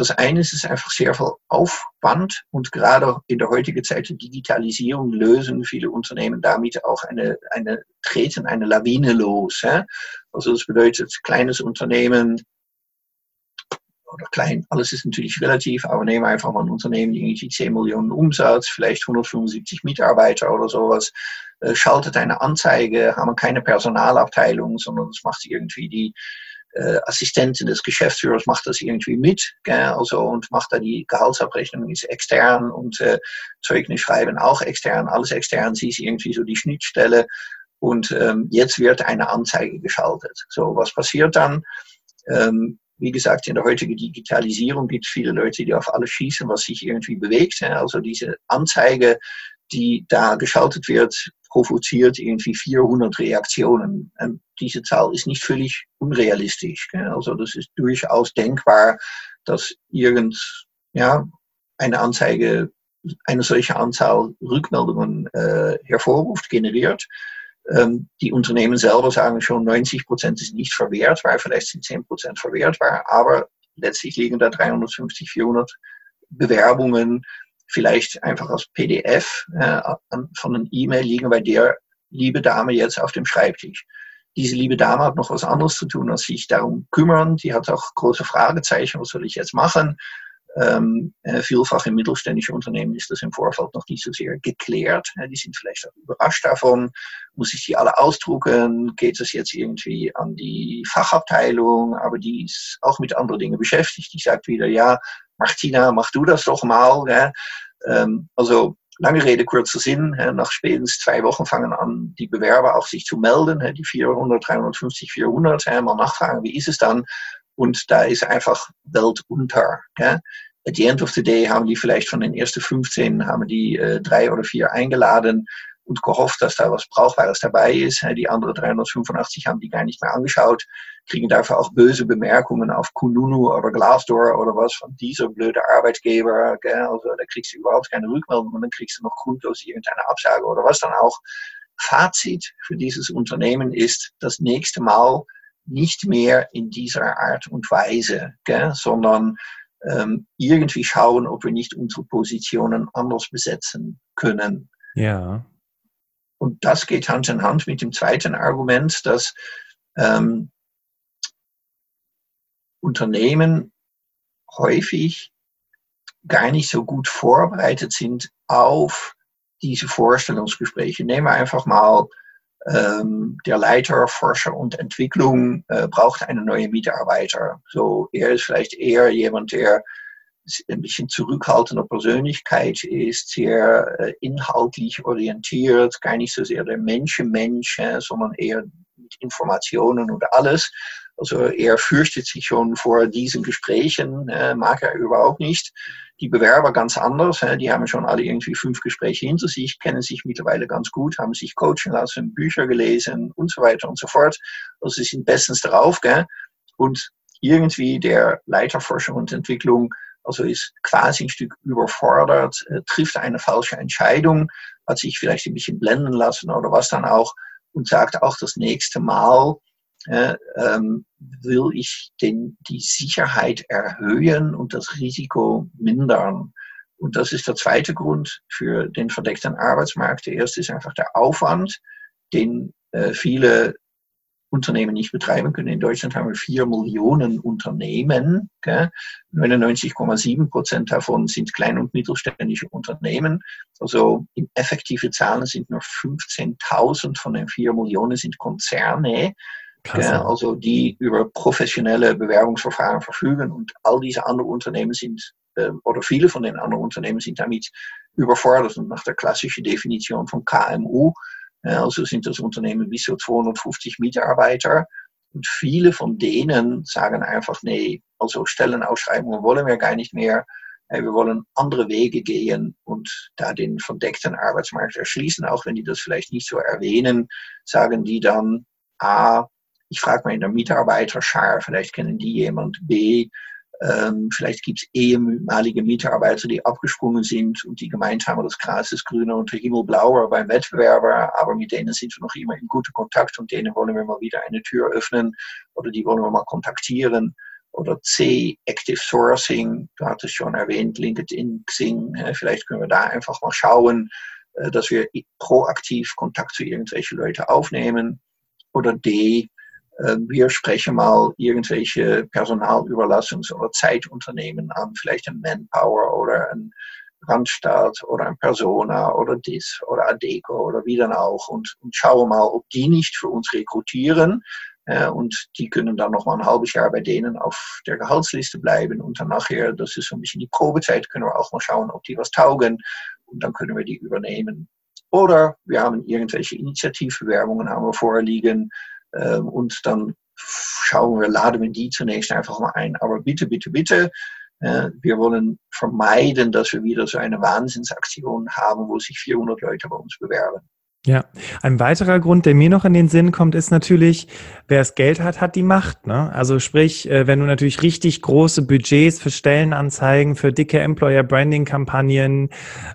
das eine ist, ist einfach sehr viel Aufwand und gerade in der heutigen Zeit der Digitalisierung lösen viele Unternehmen damit auch eine, eine treten eine Lawine los. Ja? Also das bedeutet, kleines Unternehmen oder klein, alles ist natürlich relativ, aber nehmen einfach mal ein Unternehmen, die irgendwie 10 Millionen Umsatz, vielleicht 175 Mitarbeiter oder sowas, äh, schaltet eine Anzeige, haben keine Personalabteilung, sondern das macht irgendwie die äh, Assistentin des Geschäftsführers macht das irgendwie mit, gell, also und macht da die Gehaltsabrechnung ist extern und äh, Zeugnis schreiben auch extern, alles extern, sie ist irgendwie so die Schnittstelle und ähm, jetzt wird eine Anzeige geschaltet. So, was passiert dann? Ähm, wie gesagt, in der heutigen Digitalisierung gibt es viele Leute, die auf alles schießen, was sich irgendwie bewegt. Also diese Anzeige, die da geschaltet wird, provoziert irgendwie 400 Reaktionen. Und diese Zahl ist nicht völlig unrealistisch. Also das ist durchaus denkbar, dass irgend, ja, eine Anzeige eine solche Anzahl Rückmeldungen äh, hervorruft, generiert. Ähm, die Unternehmen selber sagen schon, 90 Prozent ist nicht verwertbar, vielleicht sind 10 Prozent verwertbar, aber letztlich liegen da 350, 400 Bewerbungen vielleicht einfach als PDF äh, von einer E-Mail liegen bei der liebe Dame jetzt auf dem Schreibtisch. Diese liebe Dame hat noch was anderes zu tun, als sich darum kümmern. Die hat auch große Fragezeichen, was soll ich jetzt machen? Ähm, äh, vielfach in mittelständischen Unternehmen ist das im Vorfeld noch nicht so sehr geklärt. Die sind vielleicht auch überrascht davon. Muss ich die alle ausdrucken? Geht es jetzt irgendwie an die Fachabteilung? Aber die ist auch mit anderen Dingen beschäftigt. Die sagt wieder, ja, Martina, mach du das doch mal. Gell? Ähm, also lange Rede, kurzer Sinn. Nach spätestens zwei Wochen fangen an, die Bewerber auch sich zu melden. Die 400, 350, 400. Mal nachfragen, wie ist es dann? und da ist einfach Welt unter. Gell? At the end of the day haben die vielleicht von den ersten 15 haben die äh, drei oder vier eingeladen und gehofft, dass da was Brauchbares dabei ist. Die anderen 385 haben die gar nicht mehr angeschaut, kriegen dafür auch böse Bemerkungen auf Kununu oder Glassdoor oder was von dieser blöde Arbeitgeber. Also da kriegst du überhaupt keine Rückmeldung und dann kriegst du noch grundlos irgendeine Absage oder was dann auch. Fazit für dieses Unternehmen ist, das nächste Mal nicht mehr in dieser Art und Weise, sondern ähm, irgendwie schauen, ob wir nicht unsere Positionen anders besetzen können. Ja. Und das geht Hand in Hand mit dem zweiten Argument, dass ähm, Unternehmen häufig gar nicht so gut vorbereitet sind auf diese Vorstellungsgespräche. Nehmen wir einfach mal ähm, der Leiter Forscher und Entwicklung äh, braucht einen neuen Mitarbeiter. So, er ist vielleicht eher jemand, der ein bisschen zurückhaltender Persönlichkeit ist, sehr äh, inhaltlich orientiert, gar nicht so sehr der Menschenmensch, äh, sondern eher mit Informationen und alles. Also er fürchtet sich schon vor diesen Gesprächen, mag er überhaupt nicht die Bewerber ganz anders. Die haben schon alle irgendwie fünf Gespräche hinter sich, kennen sich mittlerweile ganz gut, haben sich coachen lassen, Bücher gelesen und so weiter und so fort. Also sie sind bestens drauf. Gell? Und irgendwie der Leiter Forschung und Entwicklung, also ist quasi ein Stück überfordert, äh, trifft eine falsche Entscheidung, hat sich vielleicht ein bisschen blenden lassen oder was dann auch und sagt auch das nächste Mal, äh, ähm, will ich den, die Sicherheit erhöhen und das Risiko mindern. Und das ist der zweite Grund für den verdeckten Arbeitsmarkt. Der erste ist einfach der Aufwand, den äh, viele Unternehmen nicht betreiben können. In Deutschland haben wir vier Millionen Unternehmen. 99,7 Prozent davon sind klein- und mittelständische Unternehmen. Also in effektive Zahlen sind nur 15.000 von den vier Millionen sind Konzerne. Ja, also die über professionelle Bewerbungsverfahren verfügen und all diese anderen Unternehmen sind, äh, oder viele von den anderen Unternehmen sind damit überfordert und nach der klassischen Definition von KMU, also sind das Unternehmen bis zu 250 Mitarbeiter und viele von denen sagen einfach, nee, also Stellenausschreibungen wollen wir gar nicht mehr, äh, wir wollen andere Wege gehen und da den verdeckten Arbeitsmarkt erschließen, auch wenn die das vielleicht nicht so erwähnen, sagen die dann, A, ich frage mal in der Mitarbeiterschar, vielleicht kennen die jemand. B, ähm, vielleicht gibt es ehemalige Mitarbeiter, die abgesprungen sind und die gemeint haben, das Gras ist grüner und der Himmel blauer beim Wettbewerber, aber mit denen sind wir noch immer in gutem Kontakt und denen wollen wir mal wieder eine Tür öffnen oder die wollen wir mal kontaktieren. Oder C, Active Sourcing. Du hattest schon erwähnt, LinkedIn, Xing. Vielleicht können wir da einfach mal schauen, äh, dass wir proaktiv Kontakt zu irgendwelchen Leuten aufnehmen. Oder D, wir sprechen mal irgendwelche Personalüberlassungs- oder Zeitunternehmen an, vielleicht ein Manpower oder ein Randstaat oder ein Persona oder DIS oder Adeco oder wie dann auch und, und schauen mal, ob die nicht für uns rekrutieren. Äh, und die können dann noch mal ein halbes Jahr bei denen auf der Gehaltsliste bleiben und dann nachher, das ist so ein bisschen die Probezeit, können wir auch mal schauen, ob die was taugen und dann können wir die übernehmen. Oder wir haben irgendwelche Initiativbewerbungen haben wir vorliegen äh, und dann schauen wir, laden wir die zunächst einfach mal ein. Aber bitte, bitte, bitte, äh, wir wollen vermeiden, dass wir wieder so eine Wahnsinnsaktion haben, wo sich 400 Leute bei uns bewerben. Ja, ein weiterer Grund, der mir noch in den Sinn kommt, ist natürlich, wer das Geld hat, hat die Macht. Ne? Also sprich, äh, wenn du natürlich richtig große Budgets für Stellenanzeigen, für dicke Employer-Branding-Kampagnen,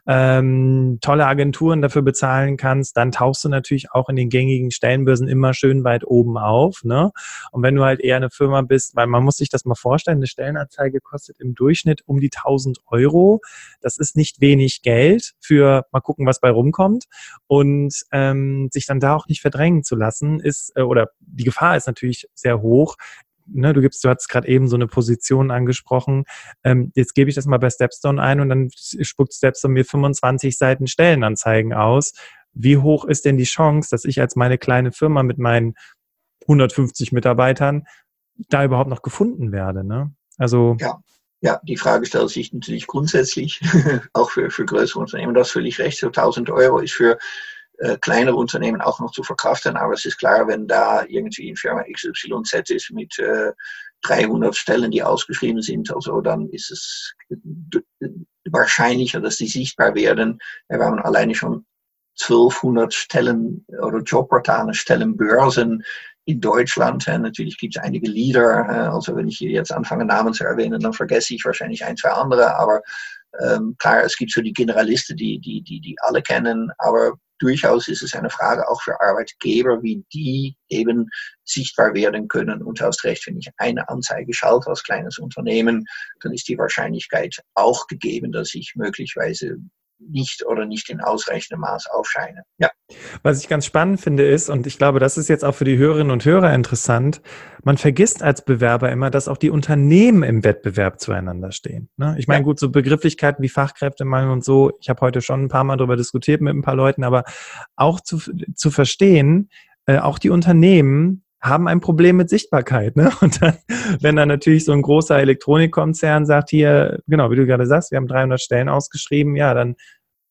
ähm, tolle Agenturen dafür bezahlen kannst, dann tauchst du natürlich auch in den gängigen Stellenbörsen immer schön weit oben auf. Ne? Und wenn du halt eher eine Firma bist, weil man muss sich das mal vorstellen, eine Stellenanzeige kostet im Durchschnitt um die 1000 Euro. Das ist nicht wenig Geld für mal gucken, was bei rumkommt. Und ähm, sich dann da auch nicht verdrängen zu lassen, ist, äh, oder die Gefahr ist natürlich sehr hoch. Ne, du gibst, du hast gerade eben so eine Position angesprochen. Ähm, jetzt gebe ich das mal bei Stepstone ein und dann spuckt Stepstone mir 25 Seiten Stellenanzeigen aus. Wie hoch ist denn die Chance, dass ich als meine kleine Firma mit meinen 150 Mitarbeitern da überhaupt noch gefunden werde? Ne? Also ja. Ja, die Frage stellt sich natürlich grundsätzlich, auch für, für größere Unternehmen, das völlig recht. So 1000 Euro ist für äh, kleinere Unternehmen auch noch zu verkraften. Aber es ist klar, wenn da irgendwie in Firma XYZ ist mit äh, 300 Stellen, die ausgeschrieben sind, also dann ist es wahrscheinlicher, dass die sichtbar werden. Wir haben alleine schon 1200 Stellen oder Jobportale, Stellenbörsen in Deutschland. Natürlich gibt es einige Leader. Also wenn ich hier jetzt anfange, Namen zu erwähnen, dann vergesse ich wahrscheinlich ein, zwei andere. Aber ähm, klar, es gibt so die Generalisten, die, die, die, die alle kennen. Aber durchaus ist es eine Frage auch für Arbeitgeber, wie die eben sichtbar werden können. Und hast recht, wenn ich eine Anzeige schalte als kleines Unternehmen, dann ist die Wahrscheinlichkeit auch gegeben, dass ich möglicherweise nicht oder nicht in ausreichendem Maß aufscheine. Ja. Was ich ganz spannend finde ist, und ich glaube, das ist jetzt auch für die Hörerinnen und Hörer interessant, man vergisst als Bewerber immer, dass auch die Unternehmen im Wettbewerb zueinander stehen. Ne? Ich meine, ja. gut, so Begrifflichkeiten wie Fachkräftemangel und so, ich habe heute schon ein paar Mal darüber diskutiert mit ein paar Leuten, aber auch zu, zu verstehen, äh, auch die Unternehmen haben ein Problem mit Sichtbarkeit. Ne? Und dann, wenn dann natürlich so ein großer Elektronikkonzern sagt, hier, genau, wie du gerade sagst, wir haben 300 Stellen ausgeschrieben, ja, dann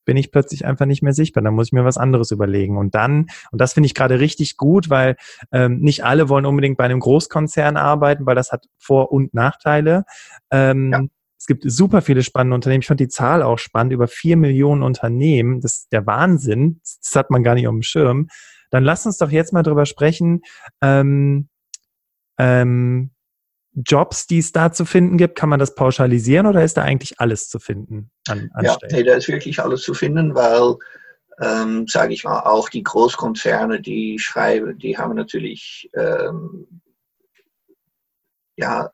bin ich plötzlich einfach nicht mehr sichtbar. Dann muss ich mir was anderes überlegen. Und dann, und das finde ich gerade richtig gut, weil ähm, nicht alle wollen unbedingt bei einem Großkonzern arbeiten, weil das hat Vor- und Nachteile. Ähm, ja. Es gibt super viele spannende Unternehmen. Ich fand die Zahl auch spannend. Über vier Millionen Unternehmen. Das ist der Wahnsinn. Das hat man gar nicht auf dem Schirm. Dann lass uns doch jetzt mal drüber sprechen. Ähm, ähm, Jobs, die es da zu finden gibt, kann man das pauschalisieren oder ist da eigentlich alles zu finden an, an Ja, nee, da ist wirklich alles zu finden, weil, ähm, sage ich mal, auch die Großkonzerne, die schreiben, die haben natürlich ähm, ja,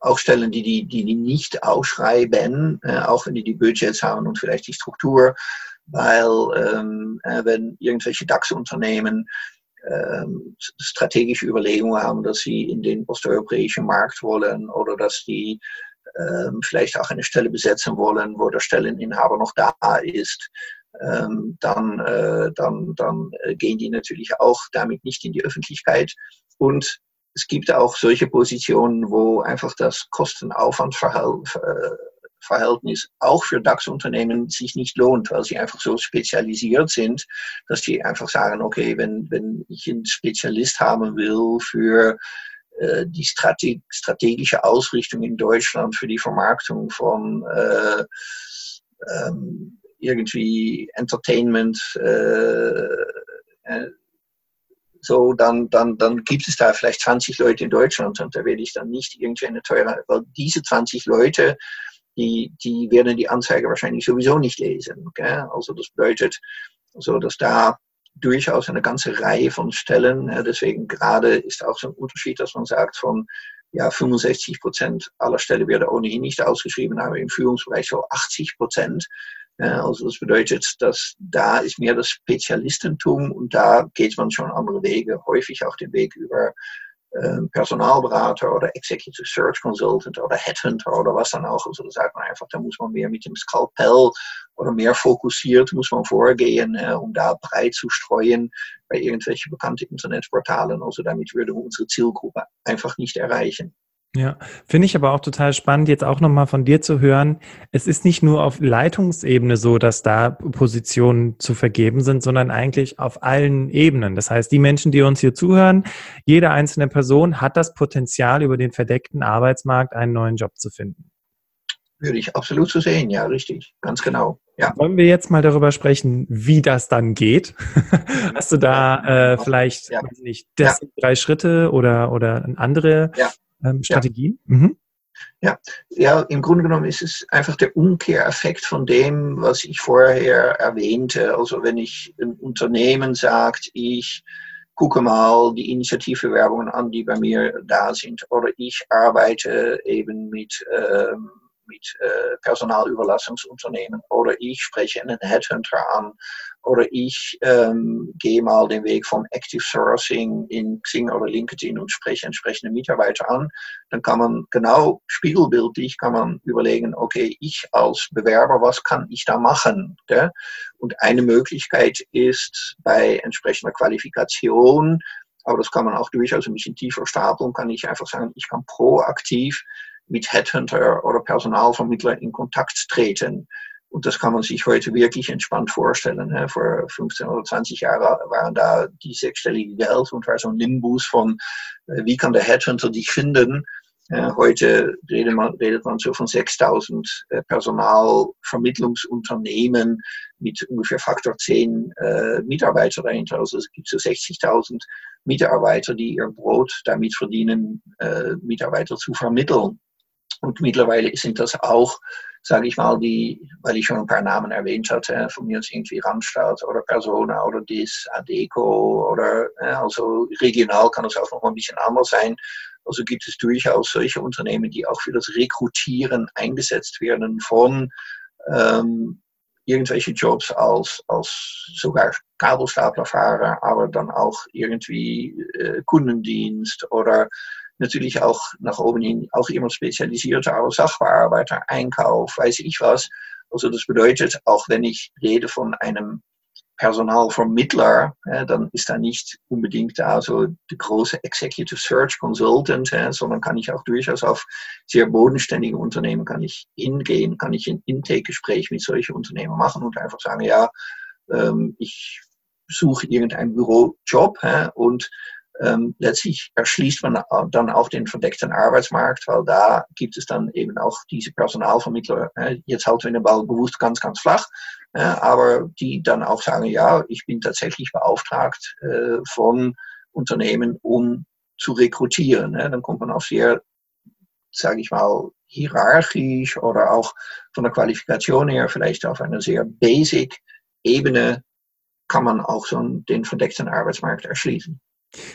auch Stellen, die die, die, die nicht ausschreiben, äh, auch wenn die die Budgets haben und vielleicht die Struktur weil ähm, äh, wenn irgendwelche DAX-Unternehmen ähm, strategische Überlegungen haben, dass sie in den osteuropäischen Markt wollen oder dass die ähm, vielleicht auch eine Stelle besetzen wollen, wo der Stelleninhaber noch da ist, ähm, dann, äh, dann, dann äh, gehen die natürlich auch damit nicht in die Öffentlichkeit. Und es gibt auch solche Positionen, wo einfach das Kostenaufwandverhältnis äh, Verhältnis auch für DAX-Unternehmen sich nicht lohnt, weil sie einfach so spezialisiert sind, dass die einfach sagen, okay, wenn, wenn ich einen Spezialist haben will für äh, die Strate strategische Ausrichtung in Deutschland, für die Vermarktung von äh, ähm, irgendwie Entertainment, äh, äh so, dann, dann, dann gibt es da vielleicht 20 Leute in Deutschland und da werde ich dann nicht irgendwie eine teure, weil diese 20 Leute die, die werden die Anzeige wahrscheinlich sowieso nicht lesen. Gell? Also das bedeutet, so dass da durchaus eine ganze Reihe von Stellen, deswegen gerade ist auch so ein Unterschied, dass man sagt von ja, 65 Prozent aller Stellen werden ohnehin nicht ausgeschrieben, aber im Führungsbereich so 80 Prozent. Also das bedeutet, dass da ist mehr das Spezialistentum und da geht man schon andere Wege, häufig auch den Weg über Personalberater oder Executive Search Consultant oder Headhunter oder was dann auch. Also da sagt man einfach, da muss man mehr mit dem Skalpell oder mehr fokussiert muss man vorgehen, äh, um da breit zu streuen bei irgendwelchen bekannten Internetportalen. Also damit würde unsere Zielgruppe einfach nicht erreichen. Ja, finde ich aber auch total spannend, jetzt auch nochmal von dir zu hören. Es ist nicht nur auf Leitungsebene so, dass da Positionen zu vergeben sind, sondern eigentlich auf allen Ebenen. Das heißt, die Menschen, die uns hier zuhören, jede einzelne Person hat das Potenzial, über den verdeckten Arbeitsmarkt einen neuen Job zu finden. Würde ich absolut so sehen, ja, richtig, ganz genau. Ja. Wollen wir jetzt mal darüber sprechen, wie das dann geht? Hast du da äh, vielleicht, ja. weiß nicht, das ja. drei Schritte oder, oder andere ja ähm, Strategien? Ja. Mhm. Ja, ja, im Grunde genommen ist es einfach der Umkehreffekt von dem, was ich vorher erwähnte. Also wenn ich ein Unternehmen sagt, ich gucke mal die Initiativbewerbungen an, die bei mir da sind, oder ich arbeite eben mit, ähm, mit äh, Personalüberlassungsunternehmen, oder ich spreche einen Headhunter an oder ich ähm, gehe mal den Weg vom Active Sourcing in Xing oder LinkedIn und spreche entsprechende Mitarbeiter an, dann kann man genau spiegelbildlich kann man überlegen, okay, ich als Bewerber, was kann ich da machen? Gell? Und eine Möglichkeit ist bei entsprechender Qualifikation, aber das kann man auch durchaus ein bisschen tiefer stapeln, kann ich einfach sagen, ich kann proaktiv mit Headhunter oder Personalvermittler in Kontakt treten. Und das kann man sich heute wirklich entspannt vorstellen. Vor 15 oder 20 Jahren waren da die sechsstellige Geld und war so ein Nimbus von, äh, wie kann der Headhunter dich finden? Heute redet man, redet man so von 6000 äh, Personalvermittlungsunternehmen mit ungefähr Faktor 10 äh, Mitarbeiter dahinter. Also es gibt so 60.000 Mitarbeiter, die ihr Brot damit verdienen, Mitarbeiter zu vermitteln. Und mittlerweile sind das auch sage ich mal, die, weil ich schon ein paar Namen erwähnt hatte, von mir ist irgendwie Randstadt oder Persona oder DIS, Adeco oder also regional kann es auch noch ein bisschen anders sein. Also gibt es durchaus solche Unternehmen, die auch für das Rekrutieren eingesetzt werden von ähm, irgendwelche Jobs als, als sogar Kabelstaplerfahrer, aber dann auch irgendwie äh, Kundendienst oder natürlich auch nach oben hin auch immer spezialisierter als Sachbearbeiter, Einkauf, weiß ich was. Also das bedeutet, auch wenn ich rede von einem Personalvermittler, äh, dann ist da nicht unbedingt da so die große Executive Search Consultant, äh, sondern kann ich auch durchaus auf sehr bodenständige Unternehmen kann ich hingehen, kann ich ein Intake-Gespräch mit solchen Unternehmen machen und einfach sagen, ja, ähm, ich suche irgendeinen Bürojob äh, und ähm, letztlich erschließt man dann auch den verdeckten Arbeitsmarkt, weil da gibt es dann eben auch diese Personalvermittler, äh, jetzt halten wir den Ball bewusst ganz, ganz flach, äh, aber die dann auch sagen, ja, ich bin tatsächlich beauftragt äh, von Unternehmen, um zu rekrutieren. Dann kommt man auf sehr, sage ich mal, hierarchisch oder auch von der Qualifikation her vielleicht auf einer sehr basic Ebene kann man auch so den verdeckten Arbeitsmarkt erschließen.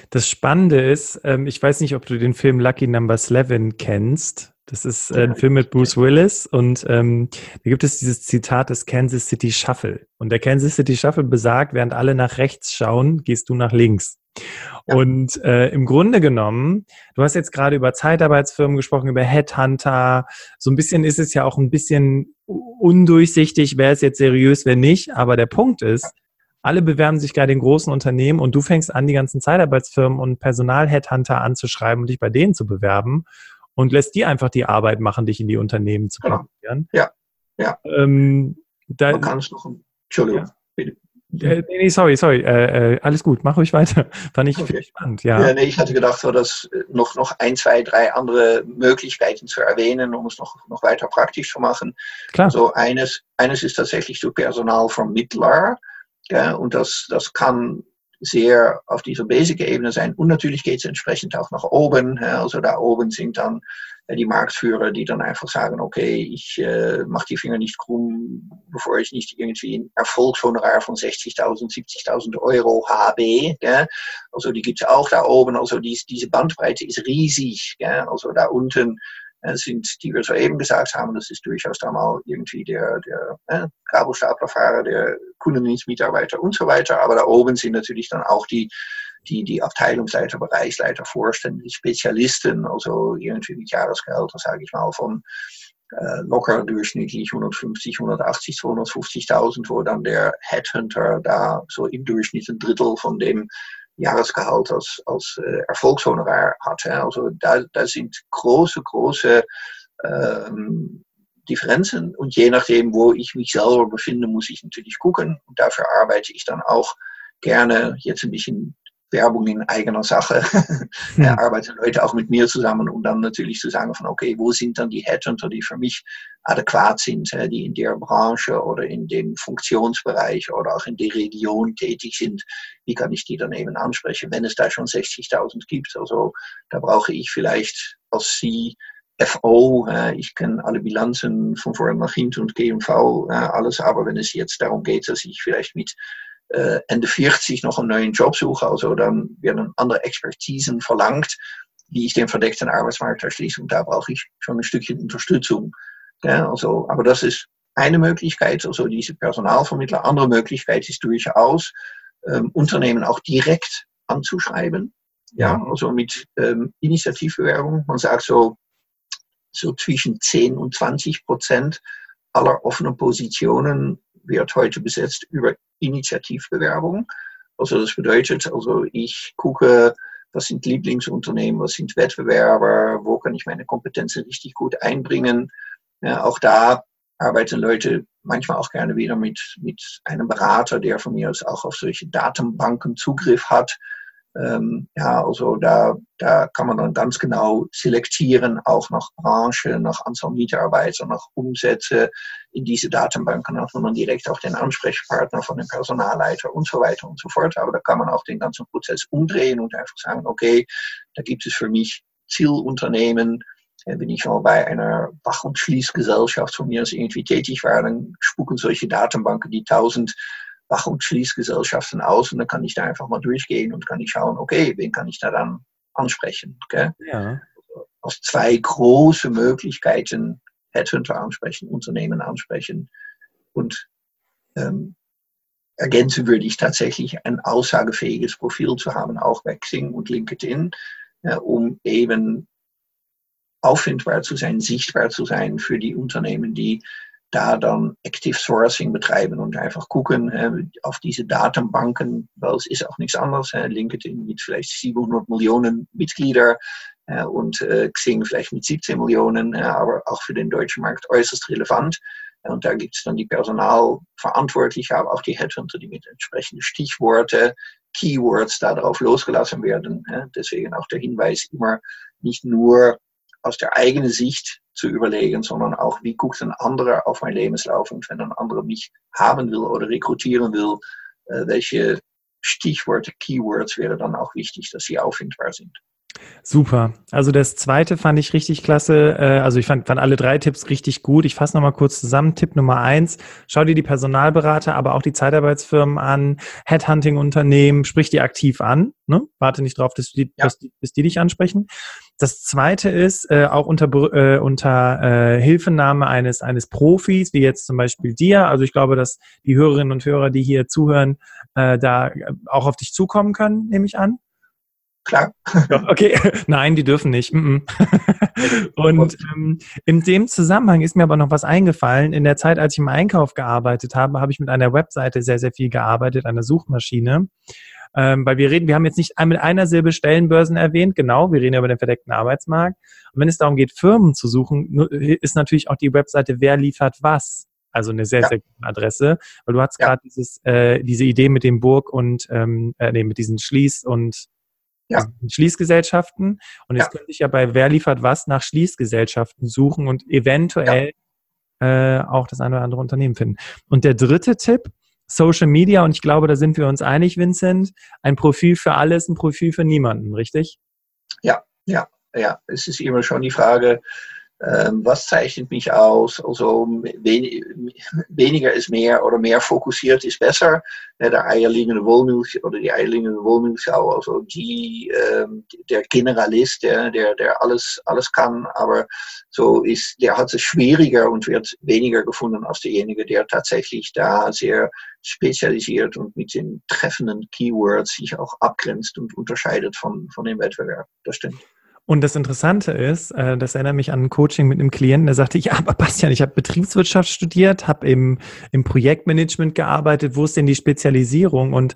Das Spannende ist, ähm, ich weiß nicht, ob du den Film Lucky Number 11 kennst. Das ist äh, ein Film mit Bruce Willis und ähm, da gibt es dieses Zitat des Kansas City Shuffle. Und der Kansas City Shuffle besagt, während alle nach rechts schauen, gehst du nach links. Ja. Und äh, im Grunde genommen, du hast jetzt gerade über Zeitarbeitsfirmen gesprochen, über Headhunter. So ein bisschen ist es ja auch ein bisschen undurchsichtig, wer ist jetzt seriös, wer nicht. Aber der Punkt ist, alle bewerben sich gerade in großen Unternehmen und du fängst an, die ganzen Zeitarbeitsfirmen und Personal-Headhunter anzuschreiben und dich bei denen zu bewerben und lässt die einfach die Arbeit machen, dich in die Unternehmen zu genau. Ja, ja. Ähm, da, Man kann es noch. Entschuldigung, ja. bitte. Äh, nee, sorry, sorry. Äh, äh, alles gut, mach ruhig weiter. Fand ich okay. spannend, ja. ja nee, ich hatte gedacht, so dass äh, noch, noch ein, zwei, drei andere Möglichkeiten zu erwähnen, um es noch, noch weiter praktisch zu machen. Klar. So eines, eines ist tatsächlich so Personalvermittler. Ja, und das, das kann sehr auf dieser Basic-Ebene sein. Und natürlich geht es entsprechend auch nach oben. Also da oben sind dann die Marktführer, die dann einfach sagen, okay, ich äh, mache die Finger nicht krumm, bevor ich nicht irgendwie ein Erfolgshonorar von 60.000, 70.000 Euro habe. Gell? Also die gibt es auch da oben. Also dies, diese Bandbreite ist riesig. Gell? Also da unten äh, sind, die wir soeben gesagt haben, das ist durchaus da mal irgendwie der, der äh, Kabelstaplerfahrer, der Kundendienstmitarbeiter und so weiter. Aber da oben sind natürlich dann auch die die, die Abteilungsleiter, Bereichsleiter, Vorstände, die Spezialisten, also irgendwie mit Jahresgehalt, sage ich mal, von äh, locker durchschnittlich 150, 180, 250.000, wo dann der Headhunter da so im Durchschnitt ein Drittel von dem Jahresgehalt als, als äh, Erfolgshonorar hat. Also da, da sind große, große ähm, Differenzen. Und je nachdem, wo ich mich selber befinde, muss ich natürlich gucken und dafür arbeite ich dann auch gerne jetzt ein bisschen Werbung in eigener Sache. Hm. arbeiten Leute auch mit mir zusammen, um dann natürlich zu sagen von, okay, wo sind dann die Headhunter, die für mich adäquat sind, die in der Branche oder in dem Funktionsbereich oder auch in der Region tätig sind. Wie kann ich die dann eben ansprechen, wenn es da schon 60.000 gibt? Also da brauche ich vielleicht als Sie FO, ich kenne alle Bilanzen von nach hinten und GMV, alles, aber wenn es jetzt darum geht, dass ich vielleicht mit äh, Ende 40 noch einen neuen Job suche. Also dann werden andere Expertisen verlangt, wie ich den verdeckten Arbeitsmarkt erschließe. Und da brauche ich schon ein Stückchen Unterstützung. Ja, also, aber das ist eine Möglichkeit, also diese Personalvermittler. Andere Möglichkeit ist durchaus, ähm, Unternehmen auch direkt anzuschreiben. Ja, also mit ähm, Initiativbewerbung. Man sagt so, so zwischen 10 und 20 Prozent aller offenen Positionen wird heute besetzt über Initiativbewerbung. Also das bedeutet, also ich gucke, was sind Lieblingsunternehmen, was sind Wettbewerber, wo kann ich meine Kompetenzen richtig gut einbringen. Ja, auch da arbeiten Leute manchmal auch gerne wieder mit, mit einem Berater, der von mir aus auch auf solche Datenbanken Zugriff hat, ähm, ja, also da, da kann man dann ganz genau selektieren, auch nach Branche, nach Anzahl Mitarbeiter, nach Umsätze in diese Datenbanken hat man direkt auch den Ansprechpartner von dem Personalleiter und so weiter und so fort. Aber da kann man auch den ganzen Prozess umdrehen und einfach sagen, okay, da gibt es für mich Zielunternehmen, wenn ich mal bei einer Wach- und Schließgesellschaft von mir irgendwie tätig war, dann spucken solche Datenbanken die tausend Wach- und Schließgesellschaften aus und dann kann ich da einfach mal durchgehen und kann ich schauen, okay, wen kann ich da dann ansprechen. Gell? Ja. Also aus zwei große Möglichkeiten Headhunter ansprechen, Unternehmen ansprechen und ähm, ergänzen würde ich tatsächlich ein aussagefähiges Profil zu haben, auch bei Xing und LinkedIn, ja, um eben auffindbar zu sein, sichtbar zu sein für die Unternehmen, die da dann Active Sourcing betreiben und einfach gucken äh, auf diese Datenbanken, weil es ist auch nichts anderes. Äh, LinkedIn mit vielleicht 700 Millionen Mitglieder äh, und äh, Xing vielleicht mit 17 Millionen, aber auch für den deutschen Markt äußerst relevant. Und da gibt es dann die Personalverantwortliche, aber auch die Headhunter, die mit entsprechenden Stichworte, Keywords darauf losgelassen werden. Deswegen auch der Hinweis immer nicht nur aus der eigenen Sicht zu überlegen, sondern auch, wie guckt ein anderer auf mein Lebenslauf und wenn ein anderer mich haben will oder rekrutieren will, äh, welche Stichworte, Keywords wäre dann auch wichtig, dass sie auffindbar sind. Super. Also das zweite fand ich richtig klasse. Äh, also ich fand, fand alle drei Tipps richtig gut. Ich fasse nochmal kurz zusammen. Tipp Nummer eins, schau dir die Personalberater, aber auch die Zeitarbeitsfirmen an, Headhunting-Unternehmen, sprich die aktiv an. Ne? Warte nicht drauf, dass die, ja. dass die, bis die dich ansprechen. Das zweite ist, äh, auch unter, äh, unter äh, Hilfenahme eines, eines Profis, wie jetzt zum Beispiel dir. Also ich glaube, dass die Hörerinnen und Hörer, die hier zuhören, äh, da auch auf dich zukommen können, nehme ich an klar. Okay, nein, die dürfen nicht. Und ähm, in dem Zusammenhang ist mir aber noch was eingefallen. In der Zeit, als ich im Einkauf gearbeitet habe, habe ich mit einer Webseite sehr, sehr viel gearbeitet, einer Suchmaschine. Ähm, weil wir reden, wir haben jetzt nicht mit einer Silbe Stellenbörsen erwähnt, genau, wir reden über den verdeckten Arbeitsmarkt. Und wenn es darum geht, Firmen zu suchen, ist natürlich auch die Webseite Wer liefert was? Also eine sehr, ja. sehr gute Adresse. Weil du hast ja. gerade dieses, äh, diese Idee mit dem Burg und ähm, äh, nee, mit diesen Schließ- und ja. Schließgesellschaften. Und jetzt ja. könnte ich ja bei Wer liefert was nach Schließgesellschaften suchen und eventuell ja. äh, auch das eine oder andere Unternehmen finden. Und der dritte Tipp, Social Media und ich glaube, da sind wir uns einig, Vincent. Ein Profil für alles, ein Profil für niemanden, richtig? Ja, ja, ja. Es ist immer schon die Frage, was zeichnet mich aus? Also wen, weniger ist mehr oder mehr fokussiert ist besser. der eierlegende Wollmilch oder die eierlegende Wollmilchsau, also die, ähm, der Generalist, der, der, der alles, alles kann, aber so ist, der hat es schwieriger und wird weniger gefunden als derjenige, der tatsächlich da sehr spezialisiert und mit den treffenden Keywords sich auch abgrenzt und unterscheidet von, von dem Wettbewerb. Das stimmt. Und das Interessante ist, äh, das erinnert mich an ein Coaching mit einem Klienten, der sagte, ja, aber Bastian, ich habe Betriebswirtschaft studiert, habe im, im Projektmanagement gearbeitet, wo ist denn die Spezialisierung? Und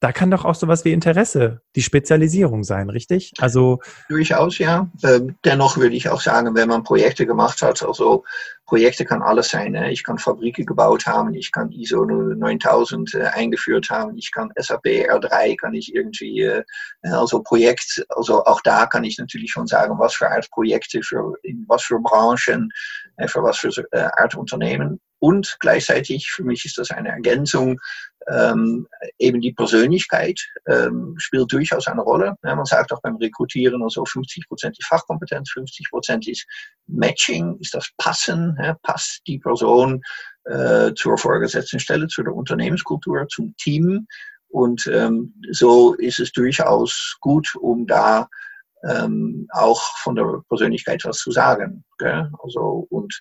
da kann doch auch sowas wie Interesse die Spezialisierung sein, richtig? Also durchaus ja. Ähm, dennoch würde ich auch sagen, wenn man Projekte gemacht hat, also Projekte kann alles sein. Ne? Ich kann Fabriken gebaut haben, ich kann ISO 9000 äh, eingeführt haben, ich kann SAP R3, kann ich irgendwie, äh, also Projekt, also auch da kann ich natürlich schon sagen, was für Art Projekte, für in was für Branchen, äh, für was für Art Unternehmen. Und gleichzeitig, für mich ist das eine Ergänzung, ähm, eben die Persönlichkeit ähm, spielt durchaus eine Rolle. Ja, man sagt auch beim Rekrutieren, also 50 Prozent ist Fachkompetenz, 50 Prozent ist Matching, ist das Passen, ja, passt die Person äh, zur vorgesetzten Stelle, zu der Unternehmenskultur, zum Team. Und ähm, so ist es durchaus gut, um da ähm, auch von der Persönlichkeit was zu sagen. Gell? Also und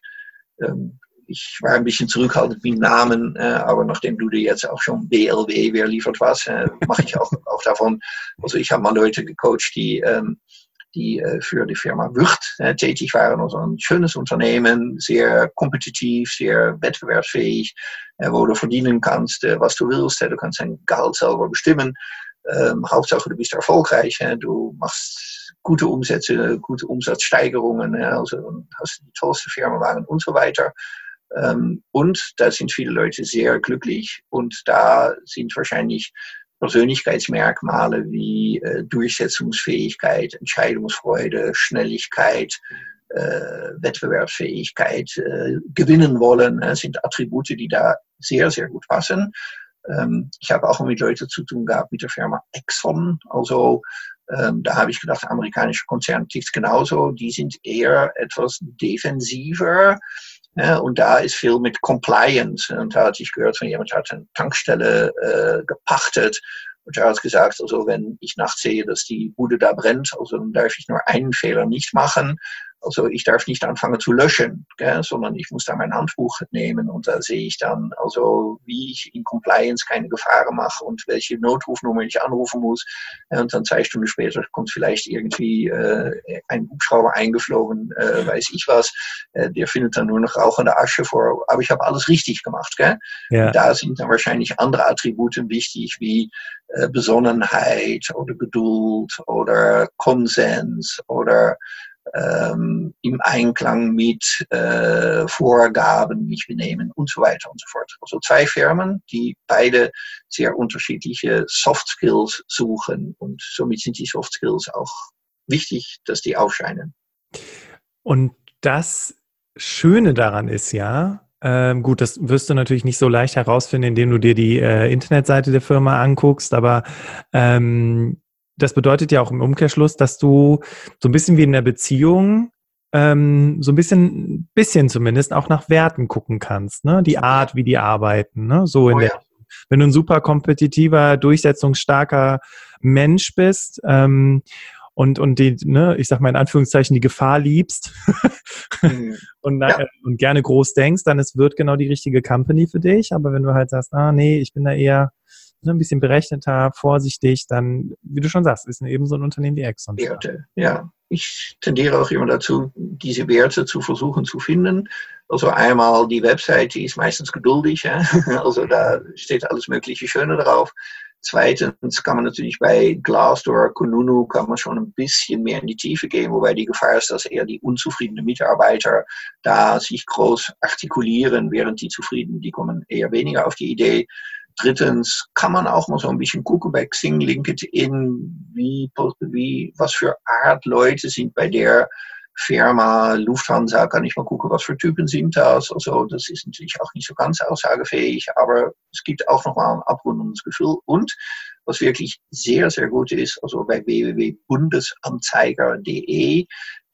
ähm, ich war ein bisschen zurückhaltend mit Namen, äh, aber nachdem du dir jetzt auch schon BLW wer liefert was, äh, mache ich auch, auch davon. Also ich habe mal Leute gecoacht, die, ähm, die äh, für die Firma Wirt äh, tätig waren. Also ein schönes Unternehmen, sehr kompetitiv, sehr wettbewerbsfähig, äh, wo du verdienen kannst, äh, was du willst. du kannst dein Gehalt selber bestimmen. Ähm, Hauptsache, du bist erfolgreich. du machst gute Umsätze, gute Umsatzsteigerungen, also hast die tollste Firma waren und so weiter. Ähm, und da sind viele Leute sehr glücklich und da sind wahrscheinlich Persönlichkeitsmerkmale wie äh, Durchsetzungsfähigkeit, Entscheidungsfreude, Schnelligkeit, äh, Wettbewerbsfähigkeit, äh, gewinnen wollen, sind Attribute, die da sehr, sehr gut passen. Ähm, ich habe auch mit Leuten zu tun gehabt mit der Firma Exxon, also ähm, da habe ich gedacht, amerikanische Konzerne tickt genauso. Die sind eher etwas defensiver ja, und da ist viel mit Compliance. Und da hatte ich gehört, von jemand hat eine Tankstelle äh, gepachtet. Und er hat gesagt, also wenn ich nachts sehe, dass die Bude da brennt, also dann darf ich nur einen Fehler nicht machen. Also ich darf nicht anfangen zu löschen, gell, sondern ich muss da mein Handbuch nehmen und da sehe ich dann, also wie ich in Compliance keine Gefahren mache und welche Notrufnummer ich anrufen muss. Und dann zwei Stunden später kommt vielleicht irgendwie äh, ein Hubschrauber eingeflogen, äh, weiß ich was. Äh, der findet dann nur noch rauchende Asche vor. Aber ich habe alles richtig gemacht. Gell? Ja. Da sind dann wahrscheinlich andere Attribute wichtig wie äh, Besonnenheit oder Geduld oder Konsens oder ähm, im Einklang mit äh, Vorgaben mich benehmen und so weiter und so fort. Also zwei Firmen, die beide sehr unterschiedliche Soft Skills suchen und somit sind die Soft Skills auch wichtig, dass die aufscheinen. Und das Schöne daran ist ja, ähm, gut, das wirst du natürlich nicht so leicht herausfinden, indem du dir die äh, Internetseite der Firma anguckst, aber ähm, das bedeutet ja auch im Umkehrschluss, dass du so ein bisschen wie in der Beziehung ähm, so ein bisschen, bisschen zumindest auch nach Werten gucken kannst, ne? Die Art, wie die arbeiten, ne? So in oh, der, ja. wenn du ein super kompetitiver, durchsetzungsstarker Mensch bist ähm, und, und die, ne, ich sag mal in Anführungszeichen, die Gefahr liebst mhm. und, ja. und gerne groß denkst, dann es wird genau die richtige Company für dich. Aber wenn du halt sagst, ah nee, ich bin da eher ne, ein bisschen berechneter, vorsichtig, dann, wie du schon sagst, ist eben so ein Unternehmen wie Exxon. Werte, ja. Ich tendiere auch immer dazu, diese Werte zu versuchen zu finden. Also einmal die Webseite ist meistens geduldig, ja? also da steht alles mögliche Schöne drauf. Zweitens kann man natürlich bei Glassdoor, Kununu kann man schon ein bisschen mehr in die Tiefe gehen, wobei die Gefahr ist, dass eher die unzufriedenen Mitarbeiter da sich groß artikulieren, während die zufrieden, die kommen eher weniger auf die Idee. Drittens kann man auch mal so ein bisschen gucken bei Xing, LinkedIn, wie, wie, was für Art Leute sind bei der Firma, Lufthansa, kann ich mal gucken, was für Typen sind das. Also das ist natürlich auch nicht so ganz aussagefähig, aber es gibt auch nochmal ein Abrundungsgefühl. Und was wirklich sehr, sehr gut ist, also bei www.bundesanzeiger.de,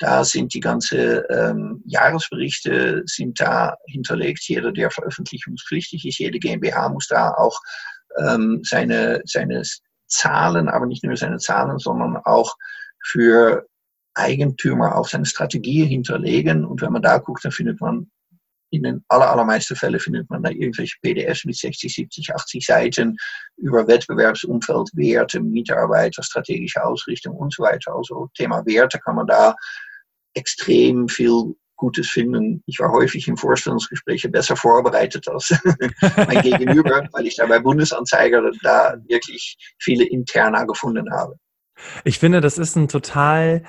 da sind die ganzen ähm, Jahresberichte sind da hinterlegt. Jeder, der veröffentlichungspflichtig ist, jede GmbH muss da auch ähm, seine, seine Zahlen, aber nicht nur seine Zahlen, sondern auch für Eigentümer auch seine Strategie hinterlegen. Und wenn man da guckt, dann findet man in den aller, allermeisten Fällen findet man da irgendwelche PDFs mit 60, 70, 80 Seiten über Wettbewerbsumfeld, Werte, Mitarbeiter, strategische Ausrichtung und so weiter. Also Thema Werte kann man da extrem viel Gutes finden. Ich war häufig in Vorstellungsgesprächen besser vorbereitet als mein Gegenüber, weil ich da bei Bundesanzeiger da wirklich viele Interna gefunden habe. Ich finde, das ist ein total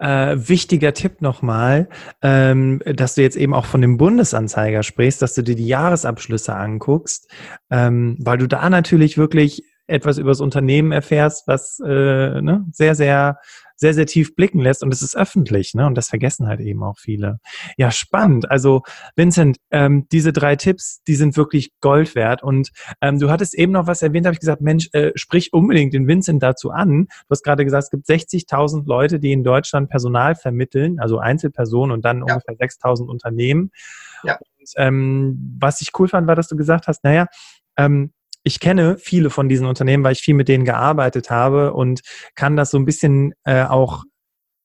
äh, wichtiger Tipp nochmal, ähm, dass du jetzt eben auch von dem Bundesanzeiger sprichst, dass du dir die Jahresabschlüsse anguckst, ähm, weil du da natürlich wirklich etwas über das Unternehmen erfährst, was äh, ne, sehr, sehr sehr, sehr tief blicken lässt und es ist öffentlich, ne? Und das vergessen halt eben auch viele. Ja, spannend. Also, Vincent, ähm, diese drei Tipps, die sind wirklich Gold wert. Und ähm, du hattest eben noch was erwähnt, habe ich gesagt, Mensch, äh, sprich unbedingt den Vincent dazu an. Du hast gerade gesagt, es gibt 60.000 Leute, die in Deutschland Personal vermitteln, also Einzelpersonen und dann ja. ungefähr 6.000 Unternehmen. Ja. Und, ähm, was ich cool fand, war, dass du gesagt hast, naja, ähm, ich kenne viele von diesen Unternehmen, weil ich viel mit denen gearbeitet habe und kann das so ein bisschen äh, auch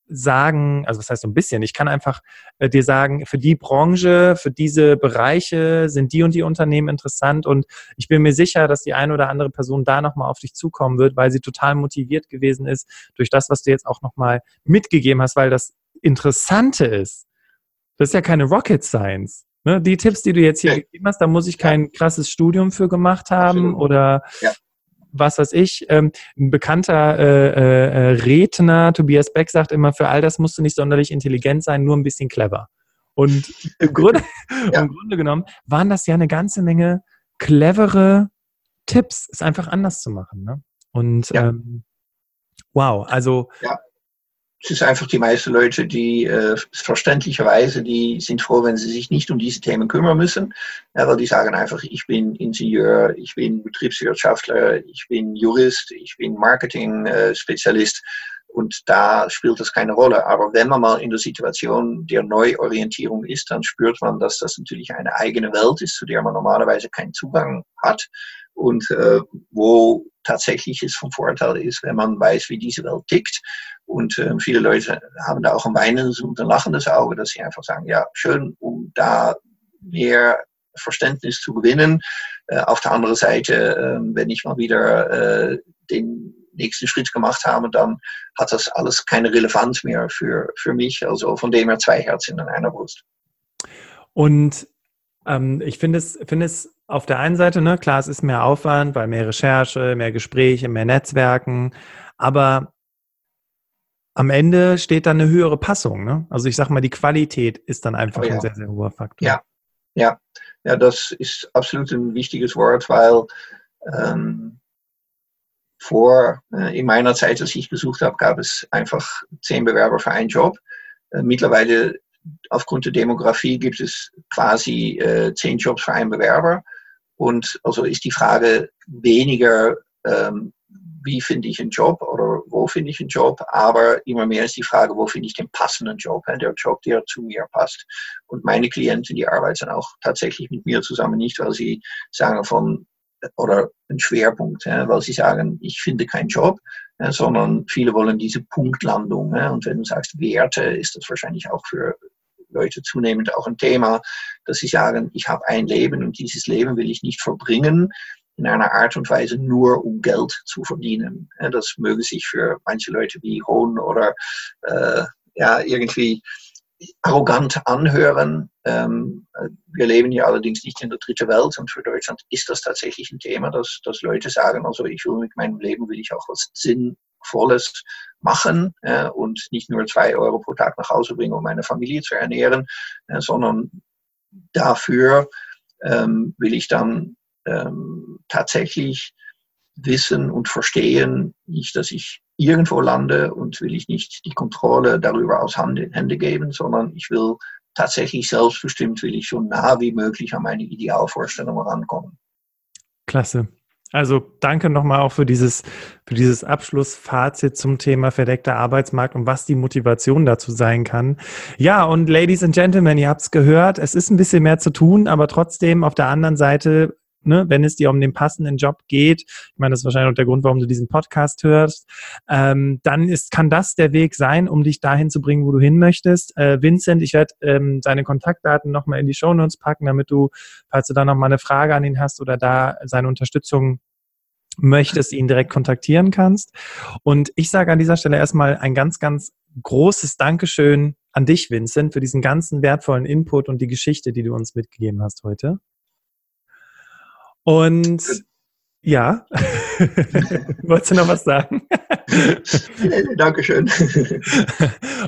sagen, also was heißt so ein bisschen, ich kann einfach äh, dir sagen, für die Branche, für diese Bereiche sind die und die Unternehmen interessant und ich bin mir sicher, dass die eine oder andere Person da nochmal auf dich zukommen wird, weil sie total motiviert gewesen ist durch das, was du jetzt auch nochmal mitgegeben hast, weil das Interessante ist, das ist ja keine Rocket Science. Ne, die Tipps, die du jetzt hier ja. gegeben hast, da muss ich kein krasses Studium für gemacht haben Absolut. oder ja. was weiß ich. Ähm, ein bekannter äh, äh, Redner, Tobias Beck, sagt immer, für all das musst du nicht sonderlich intelligent sein, nur ein bisschen clever. Und im Grunde, ja. im Grunde genommen waren das ja eine ganze Menge clevere Tipps, es einfach anders zu machen. Ne? Und ähm, wow, also ja es ist einfach die meisten Leute, die äh, verständlicherweise, die sind froh, wenn sie sich nicht um diese Themen kümmern müssen, weil die sagen einfach, ich bin Ingenieur, ich bin Betriebswirtschaftler, ich bin Jurist, ich bin Marketing-Spezialist und da spielt das keine Rolle. Aber wenn man mal in der Situation der Neuorientierung ist, dann spürt man, dass das natürlich eine eigene Welt ist, zu der man normalerweise keinen Zugang hat und äh, wo tatsächlich es vom Vorteil ist, wenn man weiß, wie diese Welt tickt. Und äh, viele Leute haben da auch ein weinendes und ein lachendes Auge, dass sie einfach sagen, ja, schön, um da mehr Verständnis zu gewinnen. Äh, auf der anderen Seite, äh, wenn ich mal wieder äh, den nächsten Schritt gemacht habe, dann hat das alles keine Relevanz mehr für, für mich. Also von dem her zwei Herzen in einer Brust. Und ähm, ich finde es, finde es auf der einen Seite, ne, klar, es ist mehr Aufwand, weil mehr Recherche, mehr Gespräche, mehr Netzwerken, aber am Ende steht dann eine höhere Passung. Ne? Also ich sag mal, die Qualität ist dann einfach oh ja. ein sehr, sehr hoher Faktor. Ja, ja, ja, das ist absolut ein wichtiges Wort, weil ähm, vor, äh, in meiner Zeit, als ich gesucht habe, gab es einfach zehn Bewerber für einen Job. Äh, mittlerweile aufgrund der Demografie gibt es quasi äh, zehn Jobs für einen Bewerber. Und also ist die Frage weniger, ähm, wie finde ich einen Job oder wo finde ich einen Job, aber immer mehr ist die Frage, wo finde ich den passenden Job, der Job, der zu mir passt. Und meine Klienten, die arbeiten auch tatsächlich mit mir zusammen, nicht weil sie sagen von, oder ein Schwerpunkt, weil sie sagen, ich finde keinen Job, sondern viele wollen diese Punktlandung. Und wenn du sagst Werte, ist das wahrscheinlich auch für Leute zunehmend auch ein Thema, dass sie sagen, ich habe ein Leben und dieses Leben will ich nicht verbringen in einer Art und Weise nur um Geld zu verdienen. Das möge sich für manche Leute wie Hohn oder äh, ja, irgendwie arrogant anhören. Ähm, wir leben hier allerdings nicht in der dritten Welt und für Deutschland ist das tatsächlich ein Thema, dass, dass Leute sagen, also ich will mit meinem Leben, will ich auch was Sinnvolles machen äh, und nicht nur zwei Euro pro Tag nach Hause bringen, um meine Familie zu ernähren, äh, sondern dafür ähm, will ich dann ähm, tatsächlich wissen und verstehen, nicht, dass ich irgendwo lande und will ich nicht die Kontrolle darüber aus Hände geben, sondern ich will tatsächlich selbstbestimmt, will ich so nah wie möglich an meine Idealvorstellungen rankommen. Klasse. Also danke nochmal auch für dieses, für dieses Abschlussfazit zum Thema verdeckter Arbeitsmarkt und was die Motivation dazu sein kann. Ja, und Ladies and Gentlemen, ihr habt es gehört, es ist ein bisschen mehr zu tun, aber trotzdem auf der anderen Seite ne, wenn es dir um den passenden Job geht, ich meine, das ist wahrscheinlich auch der Grund, warum du diesen Podcast hörst, ähm, dann ist, kann das der Weg sein, um dich dahin zu bringen, wo du hin möchtest. Äh, Vincent, ich werde ähm, seine Kontaktdaten nochmal in die Show Notes packen, damit du, falls du da nochmal eine Frage an ihn hast oder da seine Unterstützung möchtest, ihn direkt kontaktieren kannst. Und ich sage an dieser Stelle erstmal ein ganz, ganz großes Dankeschön an dich, Vincent, für diesen ganzen wertvollen Input und die Geschichte, die du uns mitgegeben hast heute. Und ja, wolltest du noch was sagen? Dankeschön.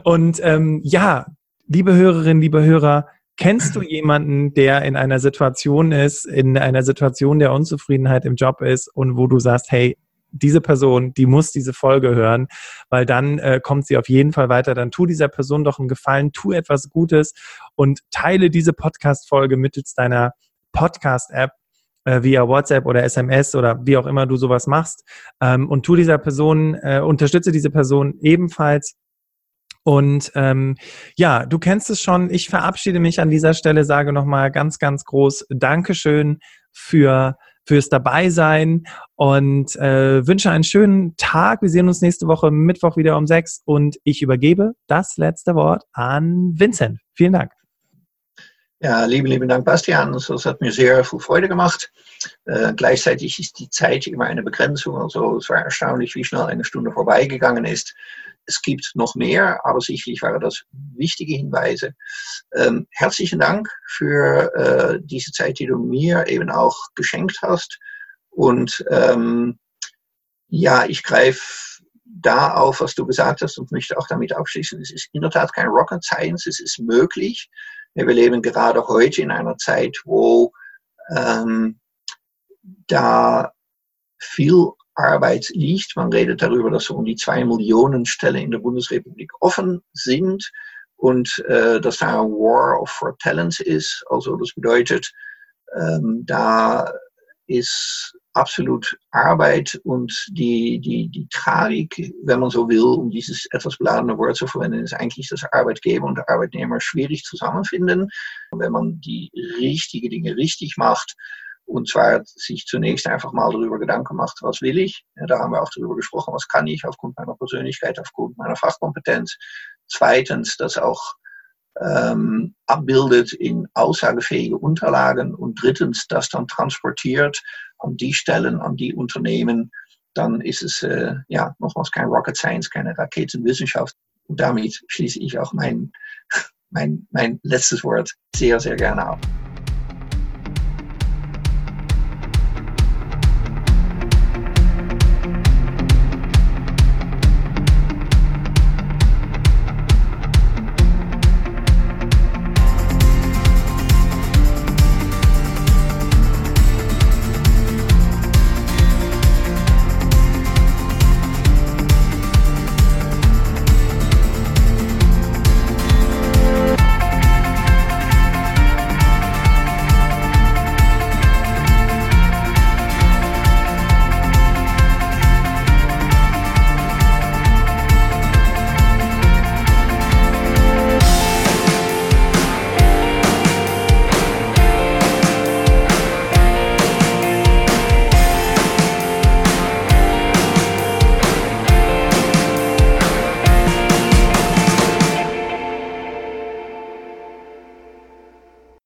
Und ähm, ja, liebe Hörerinnen, liebe Hörer, kennst du jemanden, der in einer Situation ist, in einer Situation der Unzufriedenheit im Job ist und wo du sagst, hey, diese Person, die muss diese Folge hören, weil dann äh, kommt sie auf jeden Fall weiter. Dann tu dieser Person doch einen Gefallen, tu etwas Gutes und teile diese Podcast-Folge mittels deiner Podcast-App äh, via WhatsApp oder SMS oder wie auch immer du sowas machst ähm, und tu dieser Person, äh, unterstütze diese Person ebenfalls. Und ähm, ja, du kennst es schon. Ich verabschiede mich an dieser Stelle, sage nochmal ganz, ganz groß Dankeschön für fürs Dabeisein und äh, wünsche einen schönen Tag. Wir sehen uns nächste Woche Mittwoch wieder um sechs und ich übergebe das letzte Wort an Vincent. Vielen Dank. Ja, lieben, lieben Dank, Bastian. Das hat mir sehr viel Freude gemacht. Äh, gleichzeitig ist die Zeit immer eine Begrenzung. Also es war erstaunlich, wie schnell eine Stunde vorbeigegangen ist. Es gibt noch mehr, aber sicherlich waren das wichtige Hinweise. Ähm, herzlichen Dank für äh, diese Zeit, die du mir eben auch geschenkt hast. Und ähm, ja, ich greife da auf, was du gesagt hast und möchte auch damit abschließen. Es ist in der Tat kein Rocket Science, es ist möglich. Wir leben gerade heute in einer Zeit, wo ähm, da viel Arbeit liegt. Man redet darüber, dass so um die zwei Millionen Stellen in der Bundesrepublik offen sind und äh, dass da ein War for Talent ist. Also das bedeutet, ähm, da ist absolut Arbeit und die, die, die Tragik, wenn man so will, um dieses etwas beladene Wort zu verwenden, ist eigentlich, dass Arbeitgeber und Arbeitnehmer schwierig zusammenfinden. Wenn man die richtigen Dinge richtig macht, und zwar sich zunächst einfach mal darüber Gedanken macht, was will ich? Ja, da haben wir auch darüber gesprochen, was kann ich aufgrund meiner Persönlichkeit, aufgrund meiner Fachkompetenz. Zweitens, das auch ähm, abbildet in aussagefähige Unterlagen und drittens das dann transportiert an die Stellen, an die Unternehmen, dann ist es äh, ja nochmals kein Rocket Science, keine Raketenwissenschaft. Und damit schließe ich auch mein, mein, mein letztes Wort sehr, sehr gerne ab.